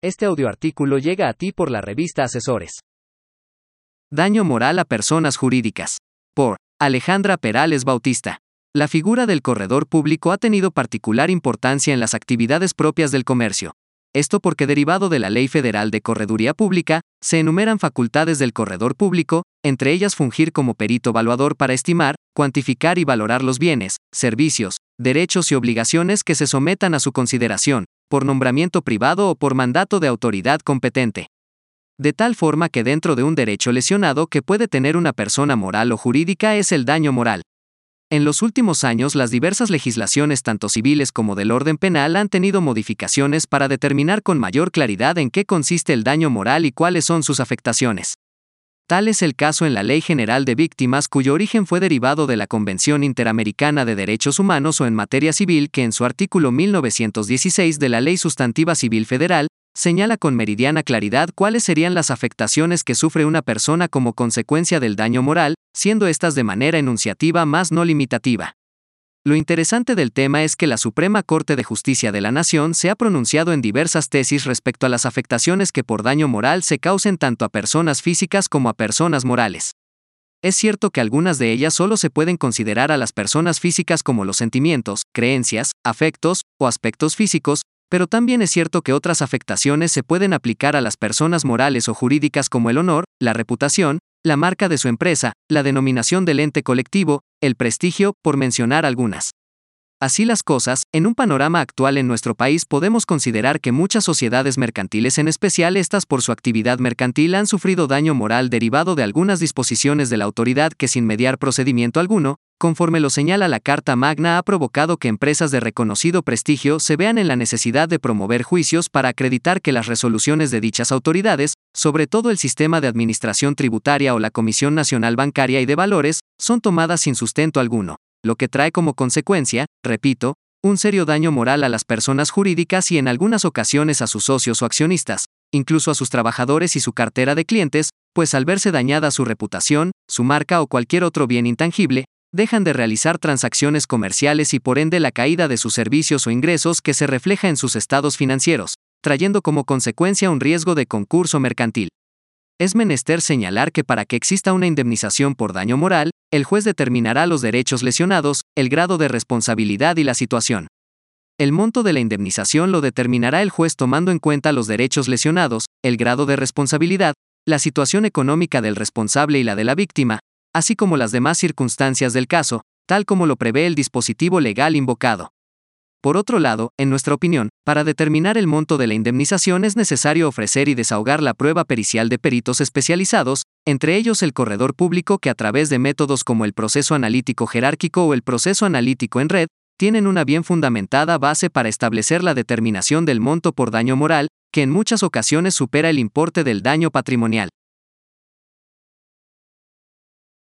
Este audioartículo llega a ti por la revista Asesores. Daño moral a personas jurídicas. Por Alejandra Perales Bautista. La figura del corredor público ha tenido particular importancia en las actividades propias del comercio. Esto porque derivado de la Ley Federal de Correduría Pública, se enumeran facultades del corredor público, entre ellas fungir como perito evaluador para estimar, cuantificar y valorar los bienes, servicios, derechos y obligaciones que se sometan a su consideración, por nombramiento privado o por mandato de autoridad competente. De tal forma que dentro de un derecho lesionado que puede tener una persona moral o jurídica es el daño moral. En los últimos años las diversas legislaciones tanto civiles como del orden penal han tenido modificaciones para determinar con mayor claridad en qué consiste el daño moral y cuáles son sus afectaciones. Tal es el caso en la Ley General de Víctimas cuyo origen fue derivado de la Convención Interamericana de Derechos Humanos o en materia civil que en su artículo 1916 de la Ley Sustantiva Civil Federal, señala con meridiana claridad cuáles serían las afectaciones que sufre una persona como consecuencia del daño moral, siendo estas de manera enunciativa más no limitativa. Lo interesante del tema es que la Suprema Corte de Justicia de la Nación se ha pronunciado en diversas tesis respecto a las afectaciones que por daño moral se causen tanto a personas físicas como a personas morales. Es cierto que algunas de ellas solo se pueden considerar a las personas físicas como los sentimientos, creencias, afectos o aspectos físicos, pero también es cierto que otras afectaciones se pueden aplicar a las personas morales o jurídicas como el honor, la reputación, la marca de su empresa, la denominación del ente colectivo, el prestigio, por mencionar algunas. Así las cosas, en un panorama actual en nuestro país podemos considerar que muchas sociedades mercantiles, en especial estas por su actividad mercantil, han sufrido daño moral derivado de algunas disposiciones de la autoridad que sin mediar procedimiento alguno, conforme lo señala la Carta Magna, ha provocado que empresas de reconocido prestigio se vean en la necesidad de promover juicios para acreditar que las resoluciones de dichas autoridades, sobre todo el sistema de administración tributaria o la Comisión Nacional Bancaria y de Valores, son tomadas sin sustento alguno lo que trae como consecuencia, repito, un serio daño moral a las personas jurídicas y en algunas ocasiones a sus socios o accionistas, incluso a sus trabajadores y su cartera de clientes, pues al verse dañada su reputación, su marca o cualquier otro bien intangible, dejan de realizar transacciones comerciales y por ende la caída de sus servicios o ingresos que se refleja en sus estados financieros, trayendo como consecuencia un riesgo de concurso mercantil. Es menester señalar que para que exista una indemnización por daño moral, el juez determinará los derechos lesionados, el grado de responsabilidad y la situación. El monto de la indemnización lo determinará el juez tomando en cuenta los derechos lesionados, el grado de responsabilidad, la situación económica del responsable y la de la víctima, así como las demás circunstancias del caso, tal como lo prevé el dispositivo legal invocado. Por otro lado, en nuestra opinión, para determinar el monto de la indemnización es necesario ofrecer y desahogar la prueba pericial de peritos especializados, entre ellos el corredor público que a través de métodos como el proceso analítico jerárquico o el proceso analítico en red, tienen una bien fundamentada base para establecer la determinación del monto por daño moral, que en muchas ocasiones supera el importe del daño patrimonial.